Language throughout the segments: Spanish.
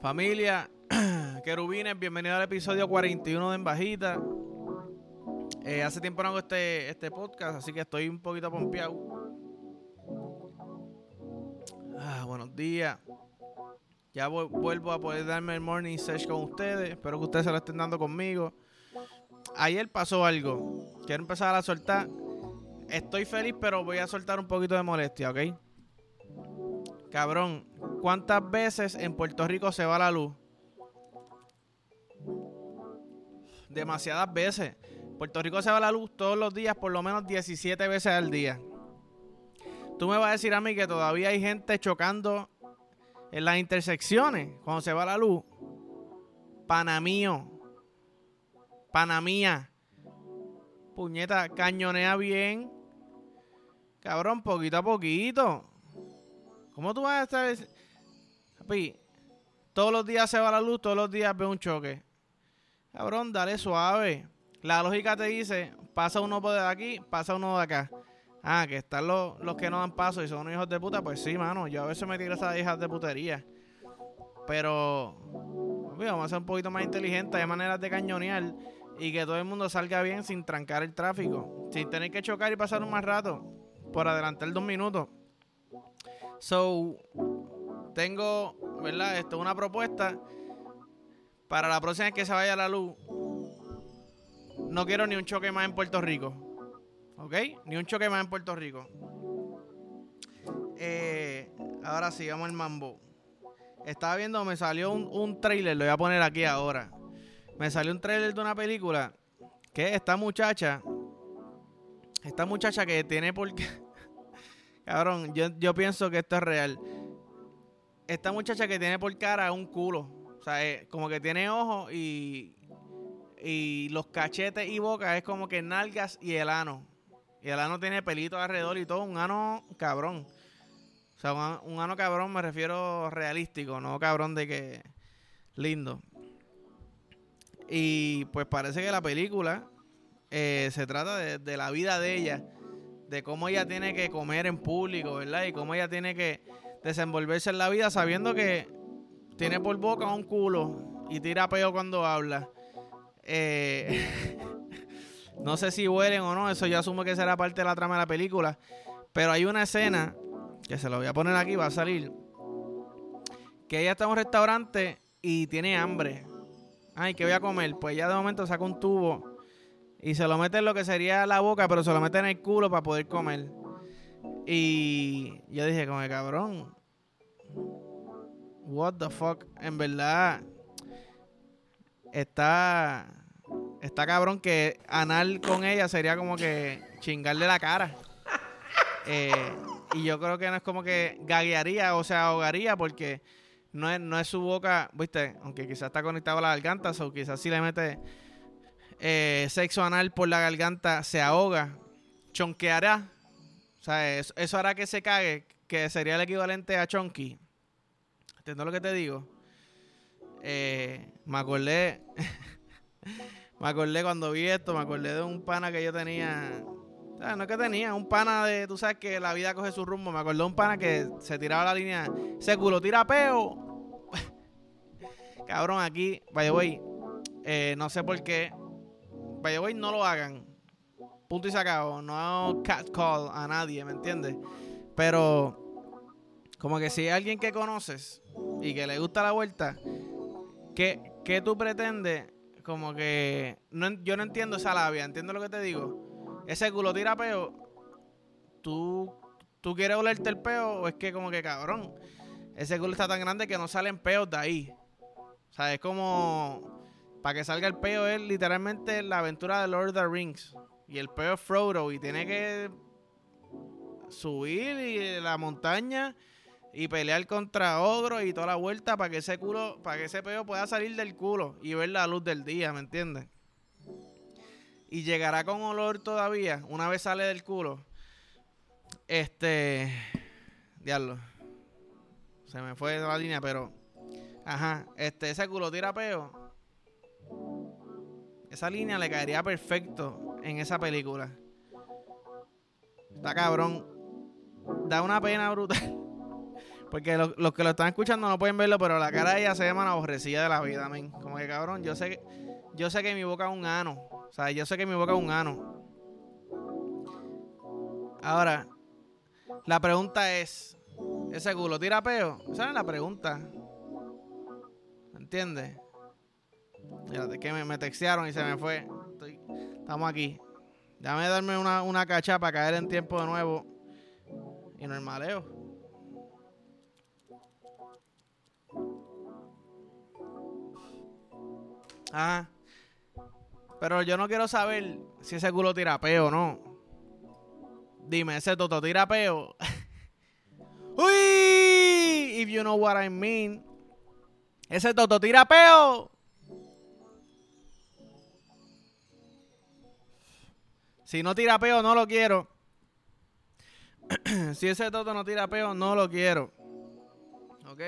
Familia, querubines, bienvenido al episodio 41 de En Bajita. Eh, hace tiempo no hago este, este podcast, así que estoy un poquito pompeado. Ah, buenos días. Ya vuelvo a poder darme el morning sesh con ustedes. Espero que ustedes se lo estén dando conmigo. Ayer pasó algo. Quiero empezar a soltar. Estoy feliz, pero voy a soltar un poquito de molestia, ¿ok? Cabrón, ¿cuántas veces en Puerto Rico se va la luz? Demasiadas veces. Puerto Rico se va la luz todos los días, por lo menos 17 veces al día. Tú me vas a decir a mí que todavía hay gente chocando en las intersecciones cuando se va la luz. Panamío. Panamía. Puñeta, cañonea bien. Cabrón, poquito a poquito. ¿Cómo tú vas a estar? Papi, todos los días se va la luz, todos los días ve un choque. Cabrón, dale suave. La lógica te dice, pasa uno por aquí, pasa uno de acá. Ah, que están los, los que no dan paso y son unos hijos de puta, pues sí, mano. Yo a veces me tiro esas hijas de putería. Pero, vamos a ser un poquito más inteligentes. Hay maneras de cañonear y que todo el mundo salga bien sin trancar el tráfico. Sin tener que chocar y pasar un más rato. Por adelantar dos minutos. So, tengo, ¿verdad? Esto una propuesta para la próxima vez que se vaya la luz. No quiero ni un choque más en Puerto Rico. ¿Ok? Ni un choque más en Puerto Rico. Eh, ahora sí, vamos al mambo. Estaba viendo, me salió un, un trailer, lo voy a poner aquí ahora. Me salió un trailer de una película que esta muchacha, esta muchacha que tiene por Cabrón, yo, yo pienso que esto es real. Esta muchacha que tiene por cara un culo. O sea, eh, como que tiene ojos y, y los cachetes y boca es como que nalgas y el ano. Y el ano tiene pelitos alrededor y todo. Un ano cabrón. O sea, un, ano cabrón me refiero realístico, no cabrón de que lindo. Y pues parece que la película eh, se trata de, de la vida de ella de cómo ella tiene que comer en público, ¿verdad? Y cómo ella tiene que desenvolverse en la vida sabiendo que tiene por boca un culo y tira peo cuando habla. Eh, no sé si huelen o no, eso yo asumo que será parte de la trama de la película. Pero hay una escena, que se lo voy a poner aquí, va a salir, que ella está en un restaurante y tiene hambre. Ay, ¿qué voy a comer? Pues ella de momento saca un tubo y se lo mete en lo que sería la boca, pero se lo mete en el culo para poder comer. Y yo dije, como cabrón. What the fuck. En verdad. Está. Está cabrón que anal con ella sería como que chingarle la cara. Eh, y yo creo que no es como que gaguearía o se ahogaría porque no es, no es su boca, viste, aunque quizás está conectado a la garganta, o quizás si le mete eh, sexo anal por la garganta se ahoga, chonqueará. O sea, eso, hará que se cague, que sería el equivalente a chonky. ¿Entiendes lo que te digo? Eh, me acordé. me acordé cuando vi esto, me acordé de un pana que yo tenía. no es que tenía, un pana de. Tú sabes que la vida coge su rumbo. Me acordé de un pana que se tiraba la línea. Ese culo tira peo. Cabrón, aquí, vaya, voy. Eh, no sé por qué vaya güey, no lo hagan. Punto y sacado. No cat call a nadie, ¿me entiendes? Pero como que si hay alguien que conoces y que le gusta la vuelta, ¿qué, qué tú pretendes? Como que no, yo no entiendo esa labia, ¿entiendo lo que te digo? Ese culo tira peo, ¿tú, tú quieres olerte el peo o es que como que cabrón, ese culo está tan grande que no salen peos de ahí. O sea, es como para que salga el peo es literalmente la aventura de Lord of the Rings. Y el peo es Frodo y tiene que subir y la montaña y pelear contra ogros y toda la vuelta para que ese culo, para que ese peo pueda salir del culo y ver la luz del día, ¿me entiendes? Y llegará con olor todavía, una vez sale del culo. Este. Diablo. Se me fue la línea, pero. Ajá. Este, ese culo tira peo. Esa línea le caería perfecto en esa película. Está cabrón. Da una pena brutal. Porque los que lo están escuchando no pueden verlo, pero la cara de ella se llama la aborrecida de la vida, men. Como que cabrón, yo sé que, yo sé que mi boca es un ano. O sea, yo sé que mi boca es un ano. Ahora, la pregunta es, ¿ese culo tira peo? Esa es la pregunta. ¿Entiendes? Fíjate que me, me, textearon y se me fue. estamos aquí. Déjame darme una, una cacha para caer en tiempo de nuevo. Y normaleo. Ah. Pero yo no quiero saber si ese culo tira peo o no. Dime, ese toto tira peo. Uy, if you know what I mean. Ese toto tira Si no tira peo, no lo quiero. si ese toto no tira peo, no lo quiero. ¿Ok?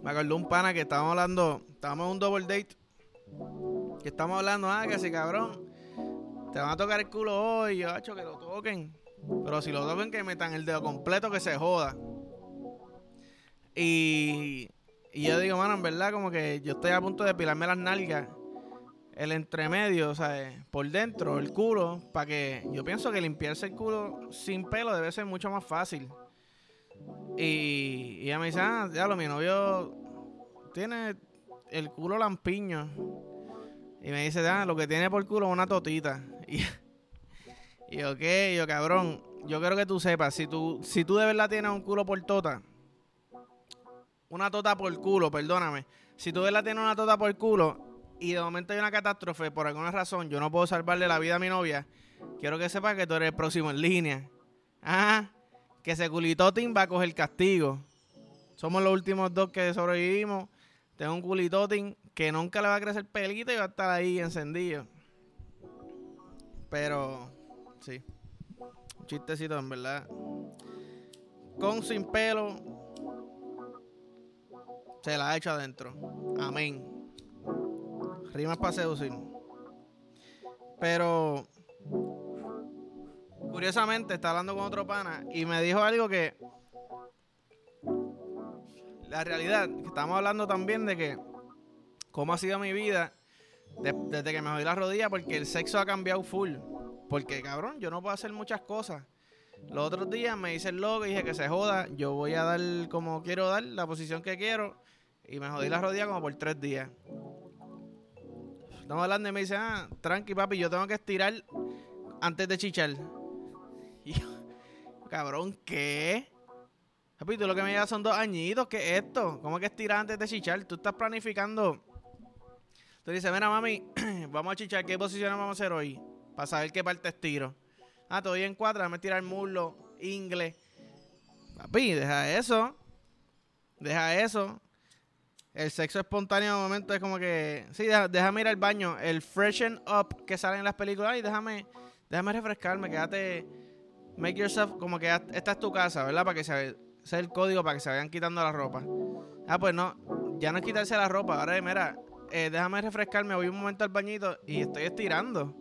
Me acordó un pana que estábamos hablando, estábamos en un double date. Que estamos hablando, ah, que si cabrón, te van a tocar el culo hoy, yo, hecho que lo toquen. Pero si lo toquen, que metan el dedo completo, que se joda. Y, y yo digo, mano, en verdad, como que yo estoy a punto de pilarme las nalgas el entremedio, o sea, por dentro, el culo, para que yo pienso que limpiarse el culo sin pelo debe ser mucho más fácil. Y, y ella me dice, ah, lo mi novio tiene el culo lampiño. Y me dice, ah, lo que tiene por culo es una totita. Y, y ok, yo cabrón, yo quiero que tú sepas, si tú, si tú de verdad tienes un culo por tota, una tota por culo, perdóname, si tú de verdad tienes una tota por culo, y de momento hay una catástrofe, por alguna razón, yo no puedo salvarle la vida a mi novia, quiero que sepas que tú eres el próximo en línea. Ah, que ese culitotín va a coger castigo. Somos los últimos dos que sobrevivimos. Tengo un culitotín que nunca le va a crecer pelito y va a estar ahí encendido. Pero, sí. Un chistecito, en verdad. Con sin pelo. Se la ha hecho adentro. Amén. Rimas para seducir. Pero curiosamente está hablando con otro pana y me dijo algo que la realidad, que estamos hablando también de que cómo ha sido mi vida desde que me jodí la rodilla porque el sexo ha cambiado full. Porque cabrón, yo no puedo hacer muchas cosas. Los otros días me hice el logo y dije que se joda, yo voy a dar como quiero dar, la posición que quiero. Y me jodí la rodilla como por tres días. Estamos hablando y me dice, ah, tranqui papi, yo tengo que estirar antes de chichar. Y cabrón, ¿qué? Papi, tú lo que me llevas son dos añitos, ¿qué es esto? ¿Cómo que estirar antes de chichar? Tú estás planificando. Tú dices, mira mami, vamos a chichar, ¿qué posiciones vamos a hacer hoy? Para saber qué parte estiro. Ah, estoy en cuatro, déjame tirar muslo, inglés. Papi, deja eso. Deja eso. El sexo espontáneo de momento es como que. Sí, déjame ir al baño. El freshen up que sale en las películas. Y déjame, déjame refrescarme. Quédate. Make yourself como que esta es tu casa, ¿verdad? Para que se sea el código para que se vayan quitando la ropa. Ah, pues no. Ya no es quitarse la ropa. Ahora, mira, eh, déjame refrescarme. Voy un momento al bañito y estoy estirando.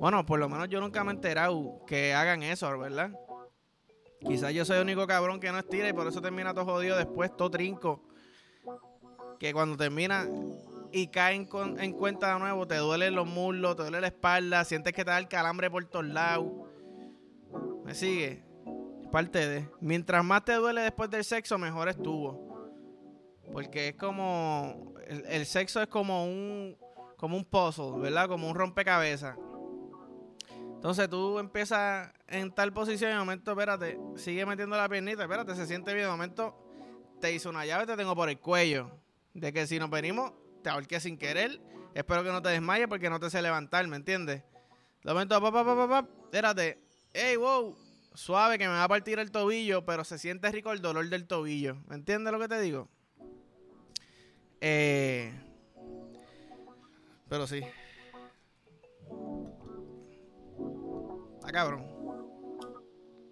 Bueno, por lo menos yo nunca me he enterado que hagan eso, ¿verdad? Quizás yo soy el único cabrón que no estira y por eso termina todo jodido después, todo trinco que cuando termina y caen en cuenta de nuevo, te duelen los muslos, te duele la espalda, sientes que te da el calambre por todos lados. ¿Me sigue? Parte de. Mientras más te duele después del sexo, mejor estuvo. Porque es como. El, sexo es como un. Como un puzzle, ¿verdad? Como un rompecabezas. Entonces tú empiezas en tal posición y de momento, espérate, sigue metiendo la piernita, espérate, se siente bien. De momento te hizo una llave, te tengo por el cuello de que si nos venimos, te ahorqué sin querer. Espero que no te desmayes porque no te sé levantar, ¿me entiendes? De momento, papá, papá, papá, espérate. Ey, wow, suave que me va a partir el tobillo, pero se siente rico el dolor del tobillo. ¿Me entiendes lo que te digo? Eh, pero sí. Está cabrón.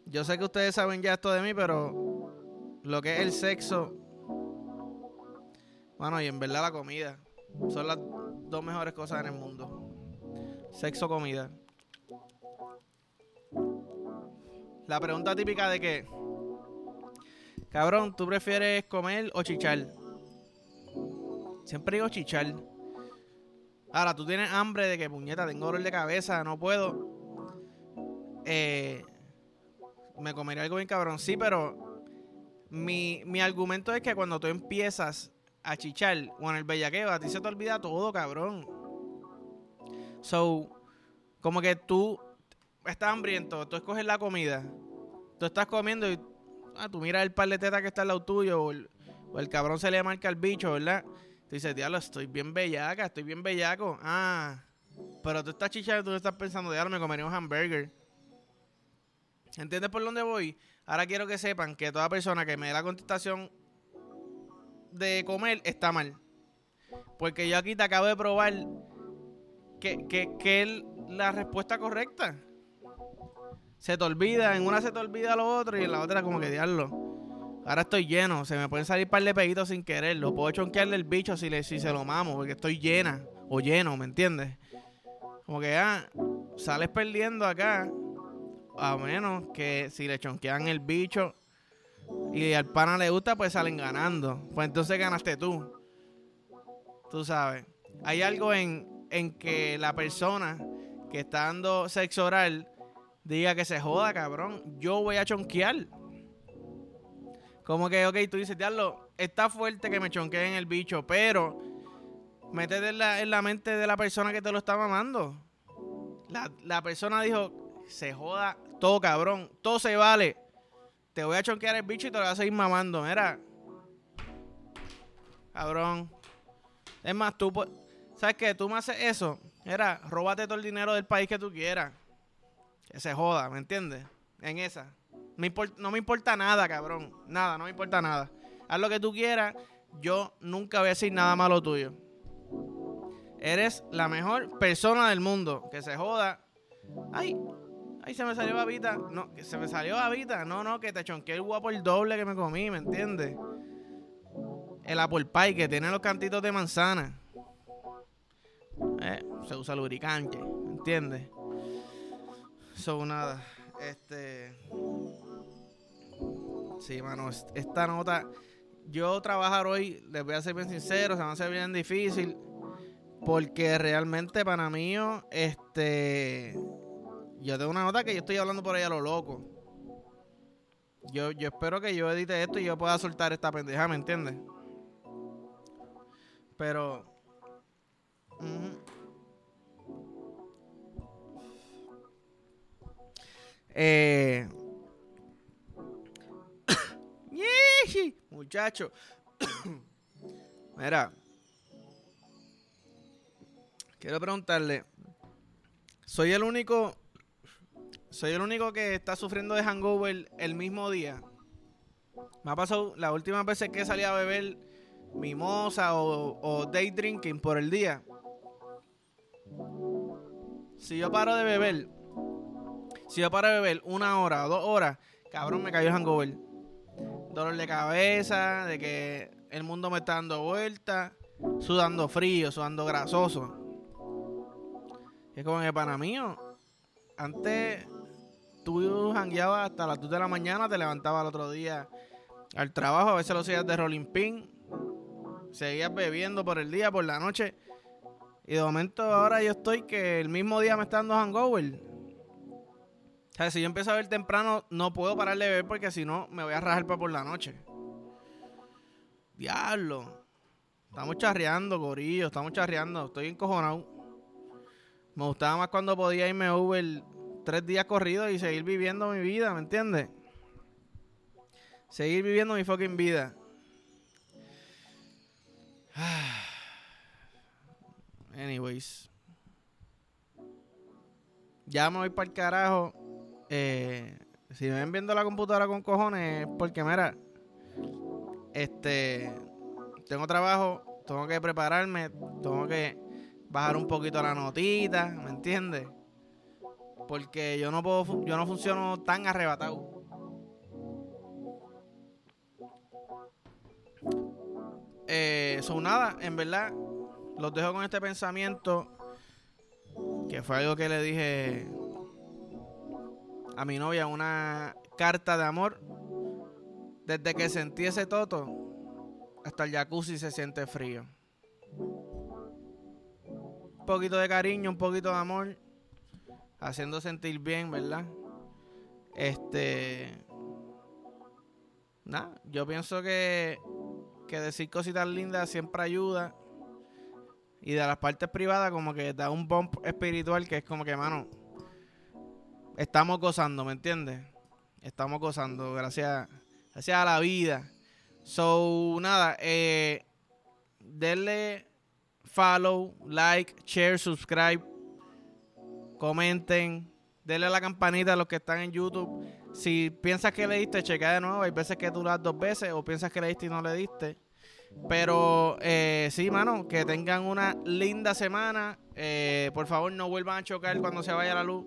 Yo sé que ustedes saben ya esto de mí, pero lo que es el sexo bueno, y en verdad la comida. Son las dos mejores cosas en el mundo. Sexo, comida. La pregunta típica de que, cabrón, ¿tú prefieres comer o chichar? Siempre digo chichar. Ahora, tú tienes hambre de que, puñeta, tengo dolor de cabeza, no puedo. Eh, me comería algo bien cabrón. Sí, pero mi, mi argumento es que cuando tú empiezas a chichar o el bellaqueo, a ti se te olvida todo, cabrón. So, como que tú estás hambriento, tú escoges la comida, tú estás comiendo y ah, tú miras el par de tetas que está al lado tuyo o el, o el cabrón se le marca al bicho, ¿verdad? Tú dices, diablo, estoy bien bellaca, estoy bien bellaco. Ah, pero tú estás chichando, tú estás pensando, diablo, me comería un hamburger. ¿Entiendes por dónde voy? Ahora quiero que sepan que toda persona que me dé la contestación de comer está mal. Porque yo aquí te acabo de probar que, que, que la respuesta correcta. Se te olvida, en una se te olvida lo otro y en la otra como que diablo. Ahora estoy lleno, se me pueden salir par de peditos sin querer. Lo puedo chonquearle el bicho si, le, si se lo mamo, porque estoy llena o lleno, ¿me entiendes? Como que ah, sales perdiendo acá, a menos que si le chonquean el bicho y al pana le gusta, pues salen ganando. Pues entonces ganaste tú. Tú sabes. Hay algo en, en que la persona que está dando sexo oral diga que se joda, cabrón. Yo voy a chonquear. Como que, ok, tú dices, diablo, está fuerte que me chonqueen el bicho, pero métete en la, en la mente de la persona que te lo está mamando. La, la persona dijo, se joda todo, cabrón, todo se vale. Te voy a chonquear el bicho y te lo voy a seguir mamando. Mira, cabrón. Es más, tú, ¿sabes qué? Tú me haces eso. Mira, róbate todo el dinero del país que tú quieras. Que se joda, ¿me entiendes? En esa no me importa nada, cabrón. Nada, no me importa nada. Haz lo que tú quieras. Yo nunca voy a decir nada malo tuyo. Eres la mejor persona del mundo. Que se joda. Ay, ay, se me salió babita. No, se me salió babita. No, no, que te chonqué el guapo el doble que me comí, ¿me entiendes? El apple pie que tiene los cantitos de manzana. Eh, se usa lubricante, ¿me entiendes? Son nada. Este. Sí, mano, esta nota. Yo trabajar hoy, les voy a ser bien sincero, se me hacer bien difícil. Porque realmente para mí, este. Yo tengo una nota que yo estoy hablando por ahí a lo loco. Yo, yo espero que yo edite esto y yo pueda soltar esta pendeja, ¿me entiendes? Pero. eh. Muchacho. Mira. Quiero preguntarle. Soy el único. Soy el único que está sufriendo de hangover el mismo día. Me ha pasado las últimas veces que salí a beber mimosa o, o day drinking por el día. Si yo paro de beber, si yo paro de beber una hora o dos horas, cabrón, me cayó el hangover dolor de cabeza, de que el mundo me está dando vuelta, sudando frío, sudando grasoso. Es como que para mí, antes tú jangueabas hasta las 2 de la mañana, te levantabas el otro día al trabajo, a veces lo hacías de rolling pin, seguías bebiendo por el día, por la noche. Y de momento ahora yo estoy que el mismo día me está dando hangover. O sea, si yo empiezo a ver temprano, no puedo parar de beber porque si no, me voy a rajar para por la noche. Diablo. Estamos charreando, gorillo. Estamos charreando. Estoy encojonado. Me gustaba más cuando podía irme a Uber tres días corridos y seguir viviendo mi vida, ¿me entiendes? Seguir viviendo mi fucking vida. Anyways. Ya me voy para el carajo. Eh, si me ven viendo la computadora con cojones, porque mira, este, tengo trabajo, tengo que prepararme, tengo que bajar un poquito la notita, ¿me entiendes? Porque yo no puedo, yo no funciono tan arrebatado. Eh, son nada, en verdad, los dejo con este pensamiento que fue algo que le dije a mi novia una carta de amor. Desde que sentí ese toto, hasta el jacuzzi se siente frío. Un poquito de cariño, un poquito de amor, haciendo sentir bien, ¿verdad? Este. Nada, yo pienso que, que decir cositas lindas siempre ayuda. Y de las partes privadas, como que da un bump espiritual que es como que, mano, estamos gozando, ¿me entiendes? Estamos gozando, gracias, gracias a la vida. So, nada, eh, denle follow, like, share, subscribe, comenten, denle a la campanita a los que están en YouTube. Si piensas que le diste, checa de nuevo. Hay veces que tú das dos veces o piensas que le diste y no le diste. Pero eh, sí, mano, que tengan una linda semana. Eh, por favor, no vuelvan a chocar cuando se vaya la luz.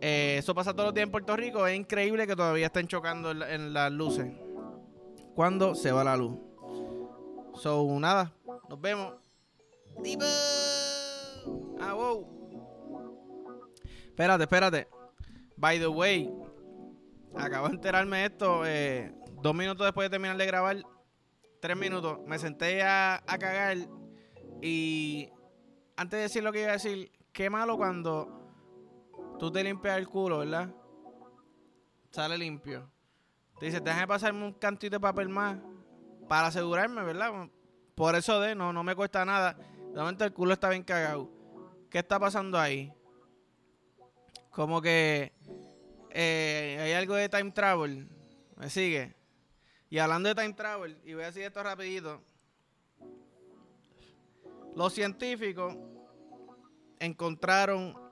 Eh, eso pasa todos los días en Puerto Rico. Es increíble que todavía estén chocando en, las luces. Cuando se va la luz. So, nada. Nos vemos. Ah, wow. Espérate, espérate. By the way, acabo de enterarme de esto eh, dos minutos después de terminar de grabar. Tres minutos. Me senté a, a cagar y antes de decir lo que iba a decir, qué malo cuando tú te limpias el culo, ¿verdad? Sale limpio. Te dice, déjame pasarme un cantito de papel más para asegurarme, ¿verdad? Por eso de, no, no me cuesta nada. De momento el culo está bien cagado. ¿Qué está pasando ahí? Como que eh, hay algo de time travel. ¿Me sigue? Y hablando de time travel, y voy a decir esto rapidito. Los científicos encontraron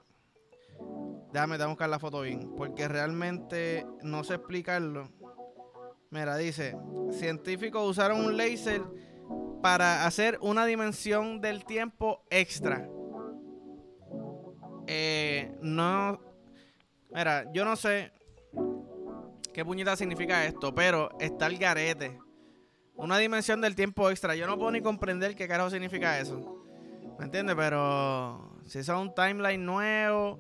Déjame, a buscar la foto bien, porque realmente no sé explicarlo. Mira, dice, científicos usaron un láser para hacer una dimensión del tiempo extra. Eh, no, mira, yo no sé qué puñeta significa esto, pero está el garete. Una dimensión del tiempo extra. Yo no puedo ni comprender qué carajo significa eso. ¿Me entiendes? Pero si es un timeline nuevo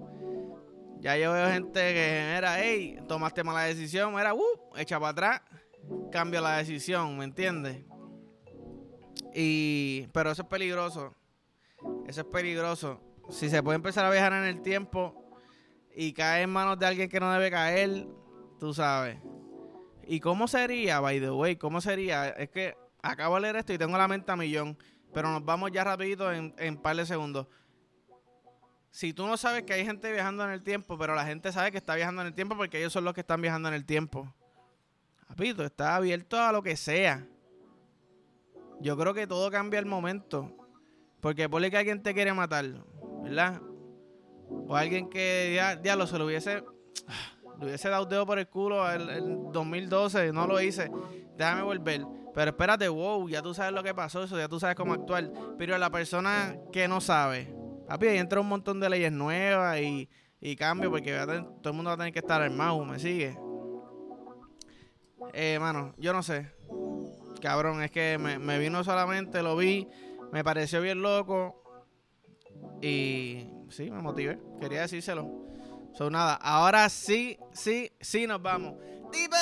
ya yo veo gente que era, hey, tomaste mala decisión, era, uh, echa para atrás, cambia la decisión, ¿me entiendes? Y, pero eso es peligroso. Eso es peligroso. Si se puede empezar a viajar en el tiempo y cae en manos de alguien que no debe caer, tú sabes. ¿Y cómo sería, by the way? ¿Cómo sería? Es que acabo de leer esto y tengo la mente a millón, pero nos vamos ya rapidito en, en par de segundos si tú no sabes que hay gente viajando en el tiempo, pero la gente sabe que está viajando en el tiempo porque ellos son los que están viajando en el tiempo. Rapito, está abierto a lo que sea. Yo creo que todo cambia al momento. Porque pone que alguien te quiere matar, ¿verdad? O alguien que ya, diablo, se lo hubiese, le hubiese dado dedo por el culo en el 2012, no lo hice. Déjame volver. Pero espérate, wow, ya tú sabes lo que pasó, eso, ya tú sabes cómo actuar. Pero la persona que no sabe, Papi, ahí entra un montón de leyes nuevas y, y cambios porque todo el mundo va a tener que estar armado, ¿me sigue? Eh, mano, yo no sé. Cabrón, es que me, vino solamente, lo vi, me pareció bien loco y sí, me motivé. Quería decírselo. Son nada, ahora sí, sí, sí nos vamos. ¡Tipo!